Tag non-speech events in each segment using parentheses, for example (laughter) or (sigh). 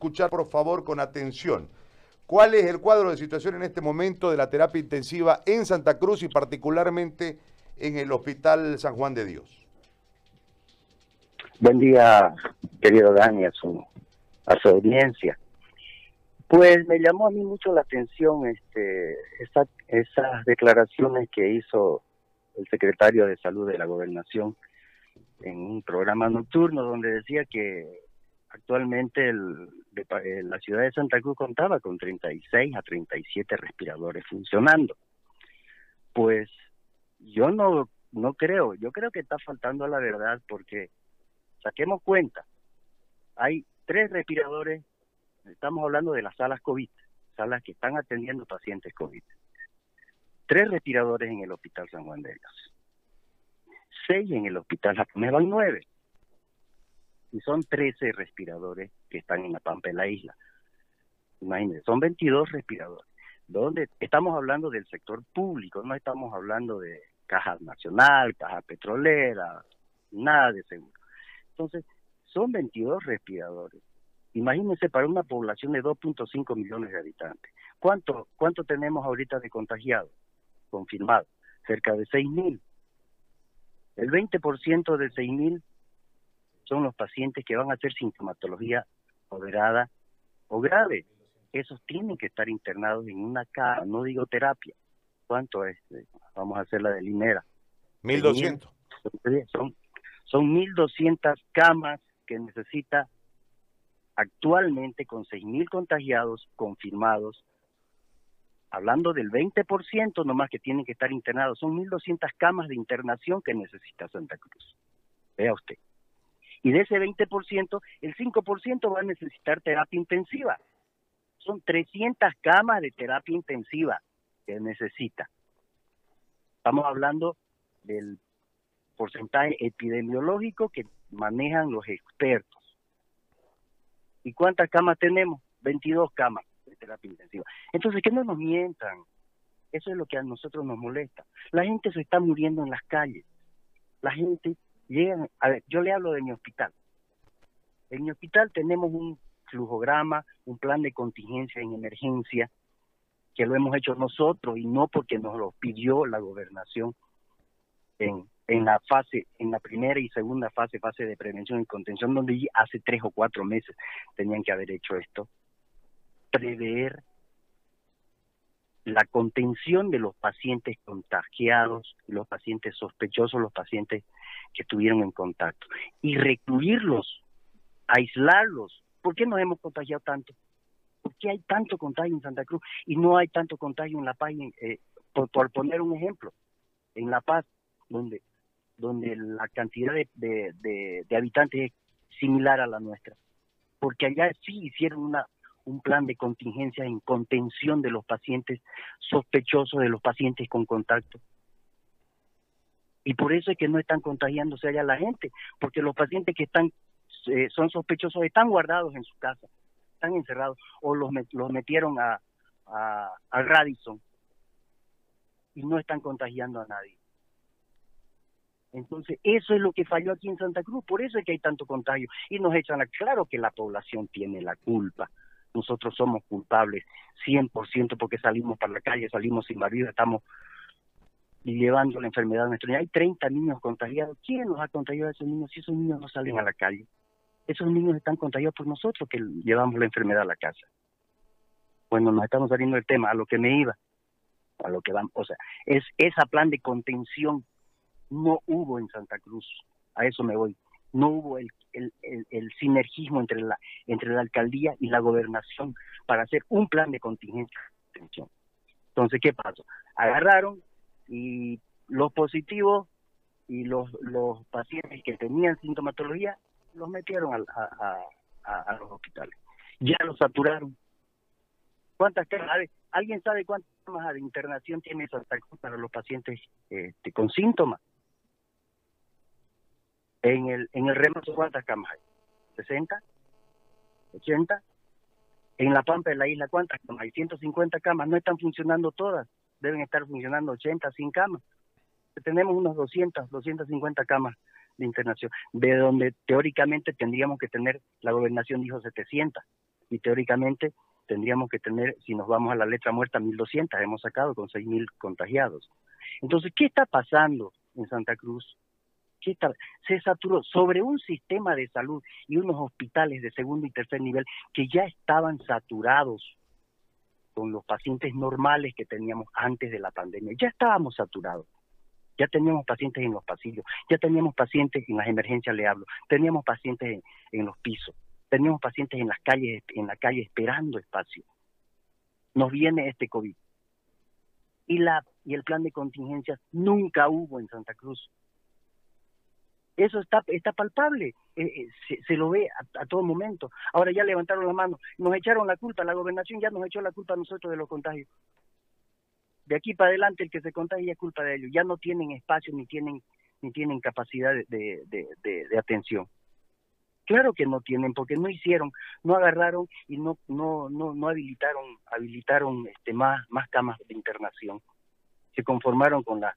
escuchar por favor con atención. ¿Cuál es el cuadro de situación en este momento de la terapia intensiva en Santa Cruz y particularmente en el Hospital San Juan de Dios? Buen día, querido Dani, a su, a su audiencia. Pues me llamó a mí mucho la atención este, esas declaraciones que hizo el secretario de Salud de la Gobernación en un programa nocturno donde decía que actualmente el, eh, la ciudad de Santa Cruz contaba con 36 a 37 respiradores funcionando. Pues yo no, no creo, yo creo que está faltando a la verdad porque saquemos cuenta, hay tres respiradores, estamos hablando de las salas COVID, salas que están atendiendo pacientes COVID. Tres respiradores en el Hospital San Juan de Dios. Seis en el Hospital Japonés van nueve y son 13 respiradores que están en la pampa de la isla. Imagínense, son 22 respiradores. Donde estamos hablando del sector público, no estamos hablando de caja nacional, caja petrolera, nada de seguro. Entonces, son 22 respiradores. Imagínense para una población de 2.5 millones de habitantes. ¿Cuánto, ¿Cuánto tenemos ahorita de contagiados? Confirmados. Cerca de 6.000. El 20% de 6.000 son los pacientes que van a hacer sintomatología moderada o grave. Esos tienen que estar internados en una cama, no digo terapia. ¿Cuánto es? Vamos a hacer la de Linera. 1200. Son, son 1200 camas que necesita actualmente con 6.000 contagiados confirmados, hablando del 20% nomás que tienen que estar internados, son 1.200 camas de internación que necesita Santa Cruz. Vea usted. Y de ese 20%, el 5% va a necesitar terapia intensiva. Son 300 camas de terapia intensiva que necesita. Estamos hablando del porcentaje epidemiológico que manejan los expertos. ¿Y cuántas camas tenemos? 22 camas de terapia intensiva. Entonces, que no nos mientan. Eso es lo que a nosotros nos molesta. La gente se está muriendo en las calles. La gente llegan, a ver, yo le hablo de mi hospital. En mi hospital tenemos un flujograma, un plan de contingencia en emergencia, que lo hemos hecho nosotros y no porque nos lo pidió la gobernación en, la en la primera y segunda fase, fase de prevención y contención, donde hace tres o cuatro meses tenían que haber hecho esto. Prever la contención de los pacientes contagiados, los pacientes sospechosos, los pacientes que estuvieron en contacto y recluirlos, aislarlos. ¿Por qué nos hemos contagiado tanto? ¿Por qué hay tanto contagio en Santa Cruz y no hay tanto contagio en La Paz? Eh, por, poner un ejemplo, en La Paz, donde, donde la cantidad de, de, de habitantes es similar a la nuestra. Porque allá sí hicieron una, un plan de contingencia en contención de los pacientes sospechosos, de los pacientes con contacto. Y por eso es que no están contagiándose allá la gente, porque los pacientes que están eh, son sospechosos están guardados en su casa, están encerrados, o los, los metieron a, a, a Radisson y no están contagiando a nadie. Entonces, eso es lo que falló aquí en Santa Cruz, por eso es que hay tanto contagio. Y nos echan a claro que la población tiene la culpa. Nosotros somos culpables 100% porque salimos para la calle, salimos sin marido, estamos llevando la enfermedad a nuestro niño. Hay 30 niños contagiados. ¿Quién nos ha contagiado a esos niños si esos niños no salen a la calle? Esos niños están contagiados por nosotros que llevamos la enfermedad a la casa. Bueno, nos estamos saliendo del tema, a lo que me iba, a lo que vamos, o sea, es esa plan de contención no hubo en Santa Cruz, a eso me voy, no hubo el, el, el, sinergismo entre la, entre la alcaldía y la gobernación para hacer un plan de contingencia. Entonces, ¿qué pasó? Agarraron, y los positivos y los, los pacientes que tenían sintomatología los metieron a, los hospitales. Ya los saturaron. ¿Cuántas camas? ¿Alguien sabe cuántas camas de internación tiene Santa Cruz para los pacientes este, con síntomas? En el, en el remazo, ¿cuántas camas hay? ¿60? ¿80? En la Pampa de la isla, ¿cuántas camas hay? 150 camas. No están funcionando todas deben estar funcionando 80, 100 camas. Tenemos unos 200, 250 camas de internación, de donde teóricamente tendríamos que tener, la gobernación dijo 700. y teóricamente tendríamos que tener, si nos vamos a la letra muerta, 1.200, hemos sacado con 6.000 contagiados. Entonces, ¿qué está pasando en Santa Cruz? Se saturó sobre un sistema de salud y unos hospitales de segundo y tercer nivel que ya estaban saturados con los pacientes normales que teníamos antes de la pandemia. Ya estábamos saturados. Ya teníamos pacientes en los pasillos, ya teníamos pacientes en las emergencias, le hablo, teníamos pacientes en, los pisos, teníamos pacientes en las calles, en la calle esperando espacio. Nos viene este COVID. Y la y el plan de contingencia nunca hubo en Santa Cruz. Eso está, está palpable, eh, eh, se, lo ve a, todo momento. Ahora ya levantaron la mano, nos echaron la culpa, la gobernación ya nos echó la culpa a nosotros de los contagios. De aquí para adelante el que se contagia es culpa de ellos, ya no tienen espacio ni tienen ni tienen capacidad de, de, atención. Claro que no tienen, porque no hicieron, no agarraron y no no no, no habilitaron habilitaron este más más camas de internación. Se conformaron con las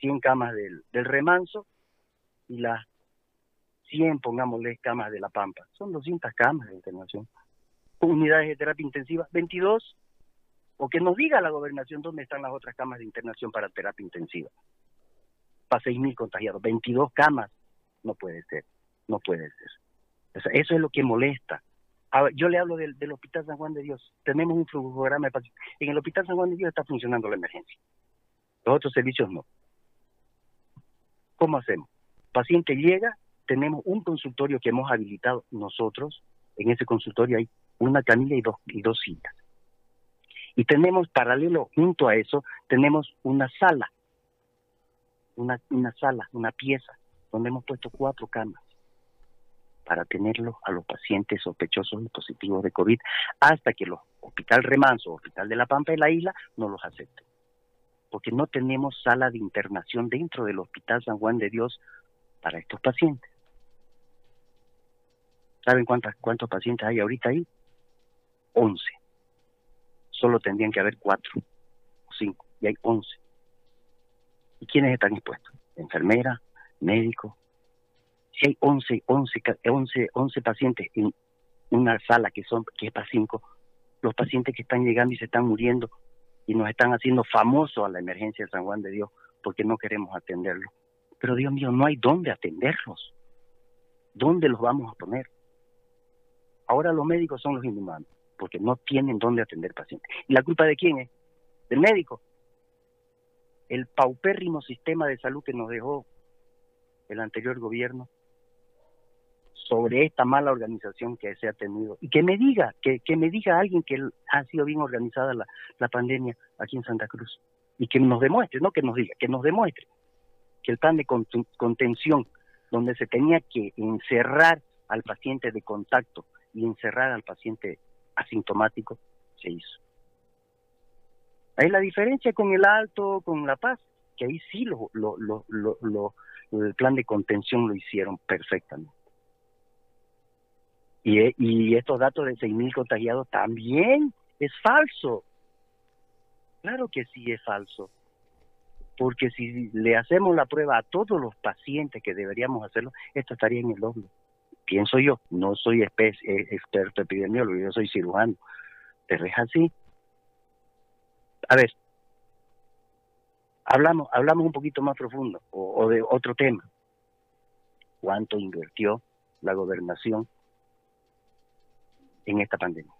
100 camas del, del remanso y las 100, pongámosle, camas de La Pampa. Son 200 camas de internación. Unidades de terapia intensiva, 22. O que nos diga la gobernación dónde están las otras camas de internación para terapia intensiva. Para 6.000 contagiados. 22 camas. No puede ser. No puede ser. eso es lo que molesta. yo le hablo del, del, Hospital San Juan de Dios. Tenemos un programa de pacientes. En el Hospital San Juan de Dios está funcionando la emergencia. Los otros servicios no. ¿Cómo hacemos? Paciente llega, tenemos un consultorio que hemos habilitado nosotros. En ese consultorio hay una camilla y dos, y dos sillas. Y tenemos, paralelo junto a eso, tenemos una sala, una, una sala, una pieza, donde hemos puesto cuatro camas para tenerlos a los pacientes sospechosos y positivos de COVID hasta que los Hospital Remanso, Hospital de la Pampa y la Isla no los acepten. Porque no tenemos sala de internación dentro del Hospital San Juan de Dios para estos pacientes. ¿Saben cuántas, cuántos pacientes hay ahorita ahí? 11. Solo tendrían que haber 4 o 5, y hay 11. ¿Y quiénes están expuestos? Enfermera, médico. Si hay 11, 11, 11, 11 pacientes en una sala que, son, que es para 5, los pacientes que están llegando y se están muriendo y nos están haciendo famosos a la emergencia de San Juan de Dios porque no queremos atenderlo. Pero Dios mío, no hay dónde atenderlos. ¿Dónde los vamos a poner? Ahora los médicos son los inhumanos, porque no tienen dónde atender pacientes. ¿Y la culpa de quién es? Del médico. El paupérrimo sistema de salud que nos dejó el anterior gobierno sobre esta mala organización que se ha tenido. Y que me diga, que, que me diga alguien que ha sido bien organizada la, la pandemia aquí en Santa Cruz. Y que nos demuestre, no que nos diga, que nos demuestre que el plan de contención, donde se tenía que encerrar al paciente de contacto y encerrar al paciente asintomático, se hizo. Hay la diferencia con el Alto, con La Paz, que ahí sí lo, el plan de contención lo hicieron perfectamente. Y, y estos datos de 6.000 contagiados también es falso. Claro que sí es falso porque si le hacemos la prueba a todos los pacientes que deberíamos hacerlo, esto estaría en el doble. Pienso yo, no soy eh, experto epidemiólogo, yo soy cirujano, pero es así. A ver, hablamos, hablamos un poquito más profundo o, o de otro tema. ¿Cuánto invirtió la gobernación en esta pandemia?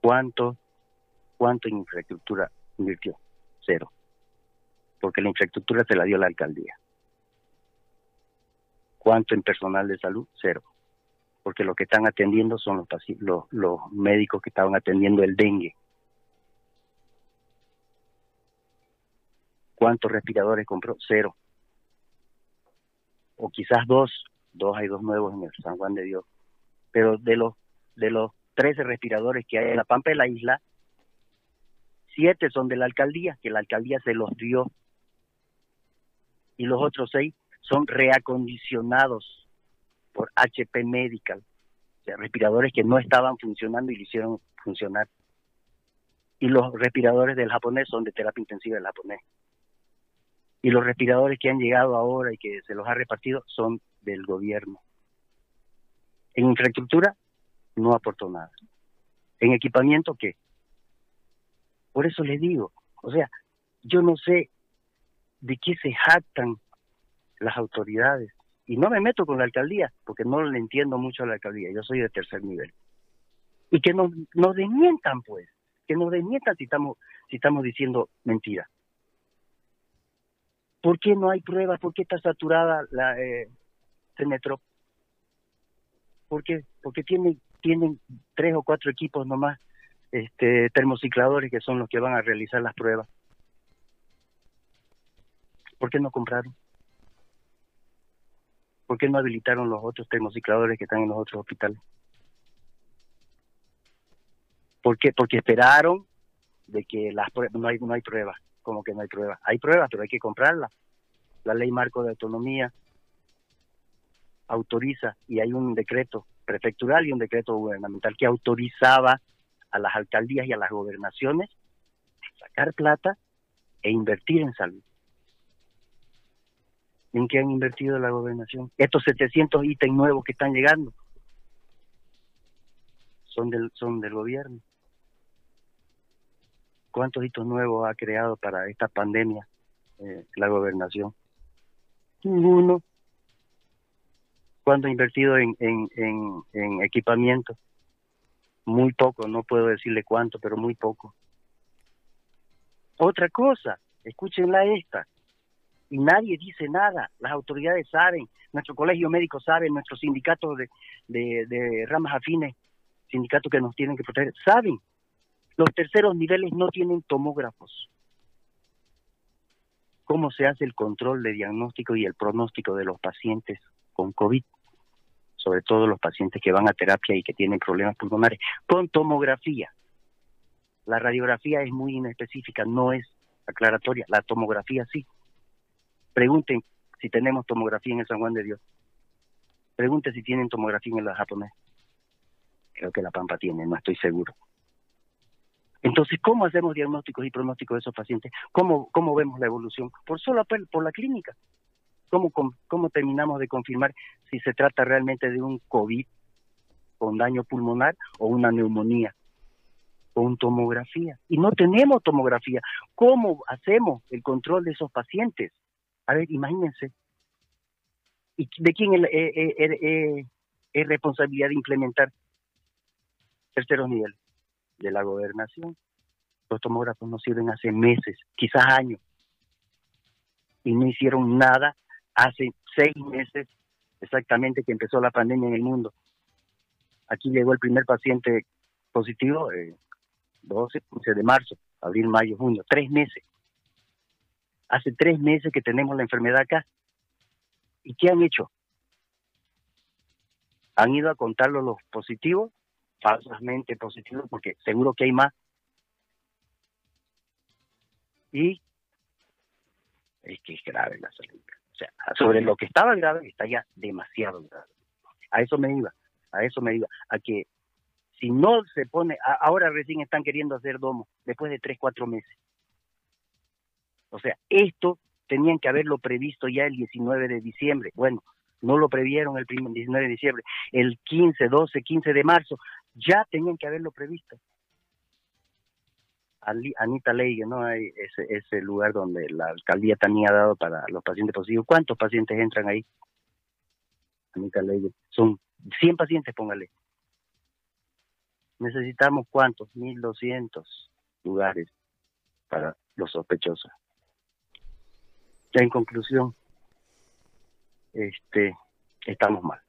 ¿Cuánto ¿Cuánto en infraestructura invirtió? Cero. Porque la infraestructura se la dio la alcaldía. ¿Cuánto en personal de salud? Cero. Porque lo que están atendiendo son los, los, los médicos que estaban atendiendo el dengue. ¿Cuántos respiradores compró? Cero. O quizás dos. Dos, hay dos nuevos en el San Juan de Dios. Pero de los, de los 13 respiradores que hay en la Pampa de la isla, siete son de la alcaldía, que la alcaldía se los dio, y los otros seis son reacondicionados por HP Medical, o sea, respiradores que no estaban funcionando y lo hicieron funcionar. Y los respiradores del japonés son de terapia intensiva del japonés. Y los respiradores que han llegado ahora y que se los ha repartido son del gobierno. En infraestructura no aportó nada. En equipamiento, ¿qué? Por eso les digo, o sea, yo no sé de qué se jactan las autoridades. Y no me meto con la alcaldía, porque no le entiendo mucho a la alcaldía, yo soy de tercer nivel. Y que nos, nos desmientan, pues, que nos desmientan si estamos, si estamos diciendo mentiras. ¿Por qué no hay pruebas? ¿Por qué está saturada la eh? ¿Por qué? Tienen, tienen tres o cuatro equipos nomás este, termocicladores que son los que van a realizar las pruebas. ¿Por qué no compraron? ¿Por qué no habilitaron los otros termocicladores que están en los otros hospitales? ¿Por qué? Porque esperaron de que las no hay no hay pruebas, como que no hay pruebas. Hay pruebas, pero hay que comprarlas. La ley marco de autonomía autoriza y hay un decreto prefectural y un decreto gubernamental que autorizaba a las alcaldías y a las gobernaciones sacar plata e invertir en salud. ¿En qué han invertido la gobernación? Estos 700 ítems nuevos que están llegando son del, gobierno. ¿Cuántos hitos nuevos ha creado para esta pandemia eh, la gobernación? Ninguno. ¿Cuánto ha invertido en equipamiento? Muy poco, no puedo decirle cuánto, pero muy poco. Otra cosa, escúchenla esta, y nadie dice nada, las autoridades saben, nuestro colegio médico sabe, nuestros sindicatos de, de, ramas afines, sindicatos que nos tienen que proteger, saben, los terceros niveles no tienen tomógrafos. ¿Cómo se hace el control de diagnóstico y el pronóstico de los pacientes con COVID? Sobre todo los pacientes que van a terapia y que tienen problemas pulmonares, con tomografía. La radiografía es muy inespecífica, no es aclaratoria, la tomografía sí. Pregunten si tenemos tomografía en el San Juan de Dios. Pregunten si tienen tomografía en el japonés. Creo que la Pampa tiene, no estoy seguro. Entonces, ¿cómo hacemos diagnósticos y pronósticos de esos pacientes? ¿Cómo, cómo vemos la evolución? Por solo por la clínica. ¿Cómo, ¿Cómo terminamos de confirmar si se trata realmente de un COVID con daño pulmonar o una neumonía? Con tomografía. Y no tenemos tomografía. ¿Cómo hacemos el control de esos pacientes? A ver, imagínense. ¿Y de quién es, es responsabilidad de implementar terceros niveles? De la gobernación. Los tomógrafos no sirven hace meses, quizás años. Y no hicieron nada hace seis meses exactamente que empezó la pandemia en el mundo. Aquí llegó el primer paciente positivo eh, 12, 15 de marzo, abril, mayo, junio, tres meses. Hace tres meses que tenemos la enfermedad acá. ¿Y qué han hecho? Han ido a contarlo los positivos, falsamente positivos, porque seguro que hay más. Y es que es grave la salud. O sea, sobre lo que estaba grave está ya demasiado grave. A eso me iba, a eso me iba, a que si no se pone, ahora recién están queriendo hacer domo, después de tres, cuatro meses. O sea, esto tenían que haberlo previsto ya el 19 de diciembre. Bueno, no lo previeron el 19 de diciembre, el 15, 12, 15 de marzo, ya tenían que haberlo previsto. Anita Ley, ¿no? Ese, ese lugar donde la alcaldía tenía dado para los pacientes positivos. ¿Cuántos pacientes entran ahí? Anita Ley, son 100 pacientes, póngale. Necesitamos cuántos? 1.200 lugares para los sospechosos. Ya en conclusión, este, estamos mal,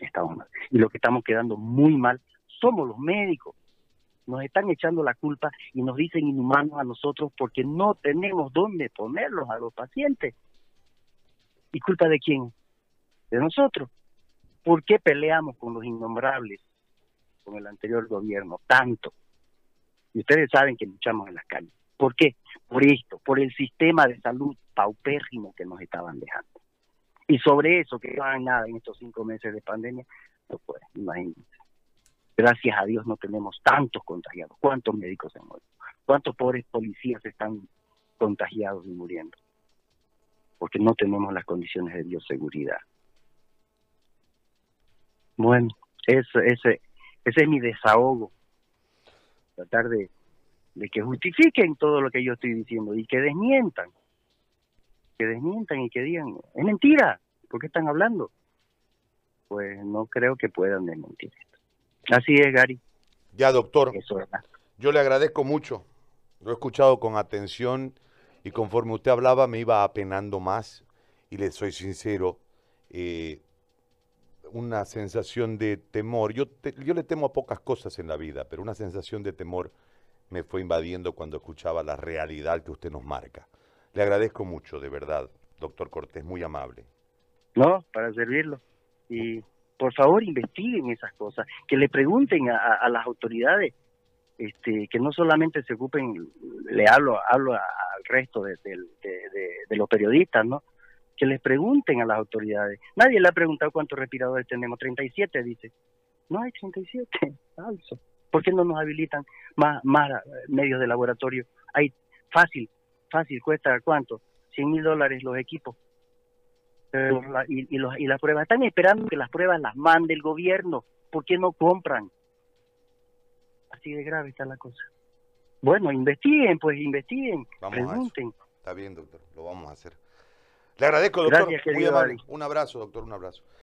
estamos mal. Y lo que estamos quedando muy mal somos los médicos nos están echando la culpa y nos dicen inhumanos a nosotros porque no tenemos dónde ponerlos a los pacientes. ¿Y culpa de quién? De nosotros. ¿Por qué peleamos con los innombrables, con el anterior gobierno, tanto? Y ustedes saben que luchamos en las calles. ¿Por qué? Por esto, por el sistema de salud paupérrimo que nos estaban dejando. Y sobre eso, que no hagan nada en estos cinco meses de pandemia, no pueden, imagínense. Gracias a Dios no tenemos tantos contagiados. ¿Cuántos médicos han muerto? ¿Cuántos pobres policías están contagiados y muriendo? Porque no tenemos las condiciones de bioseguridad. Bueno, ese, es mi desahogo. Tratar de, que justifiquen todo lo que yo estoy diciendo y que desmientan. Que desmientan y que digan, es mentira, ¿por qué están hablando? Pues no creo que puedan desmentir. Así es, Gary. Ya, doctor. Eso es. Yo le agradezco mucho. Lo he escuchado con atención y conforme usted hablaba me iba apenando más y le soy sincero, eh, una sensación de temor. Yo, te- yo le temo a pocas cosas en la vida, pero una sensación de temor me fue invadiendo cuando escuchaba la realidad que usted nos marca. Le agradezco mucho, de verdad, doctor Cortés, muy amable. No, para servirlo. Y por favor investiguen esas cosas, que le pregunten a, las autoridades, este, que no solamente se ocupen, le hablo, hablo al resto de, de- los periodistas, ¿no? Que les pregunten a las autoridades. Nadie le ha preguntado cuántos respiradores tenemos, 37 dice. No hay 37, (laughs) falso. ¿Por qué no nos habilitan más, más medios de laboratorio? Hay fácil, fácil, cuesta cuánto, 100 mil dólares los equipos. La- y, y, los- y las pruebas, están esperando que las pruebas las mande el gobierno. ¿Por qué no compran? Así de grave está la cosa. Bueno, investiguen, pues investiguen, Vamos pregunten. Está bien, doctor, lo vamos a hacer. Le agradezco, doctor. Gracias, muy querido amable. Ari. Un abrazo, doctor, un abrazo.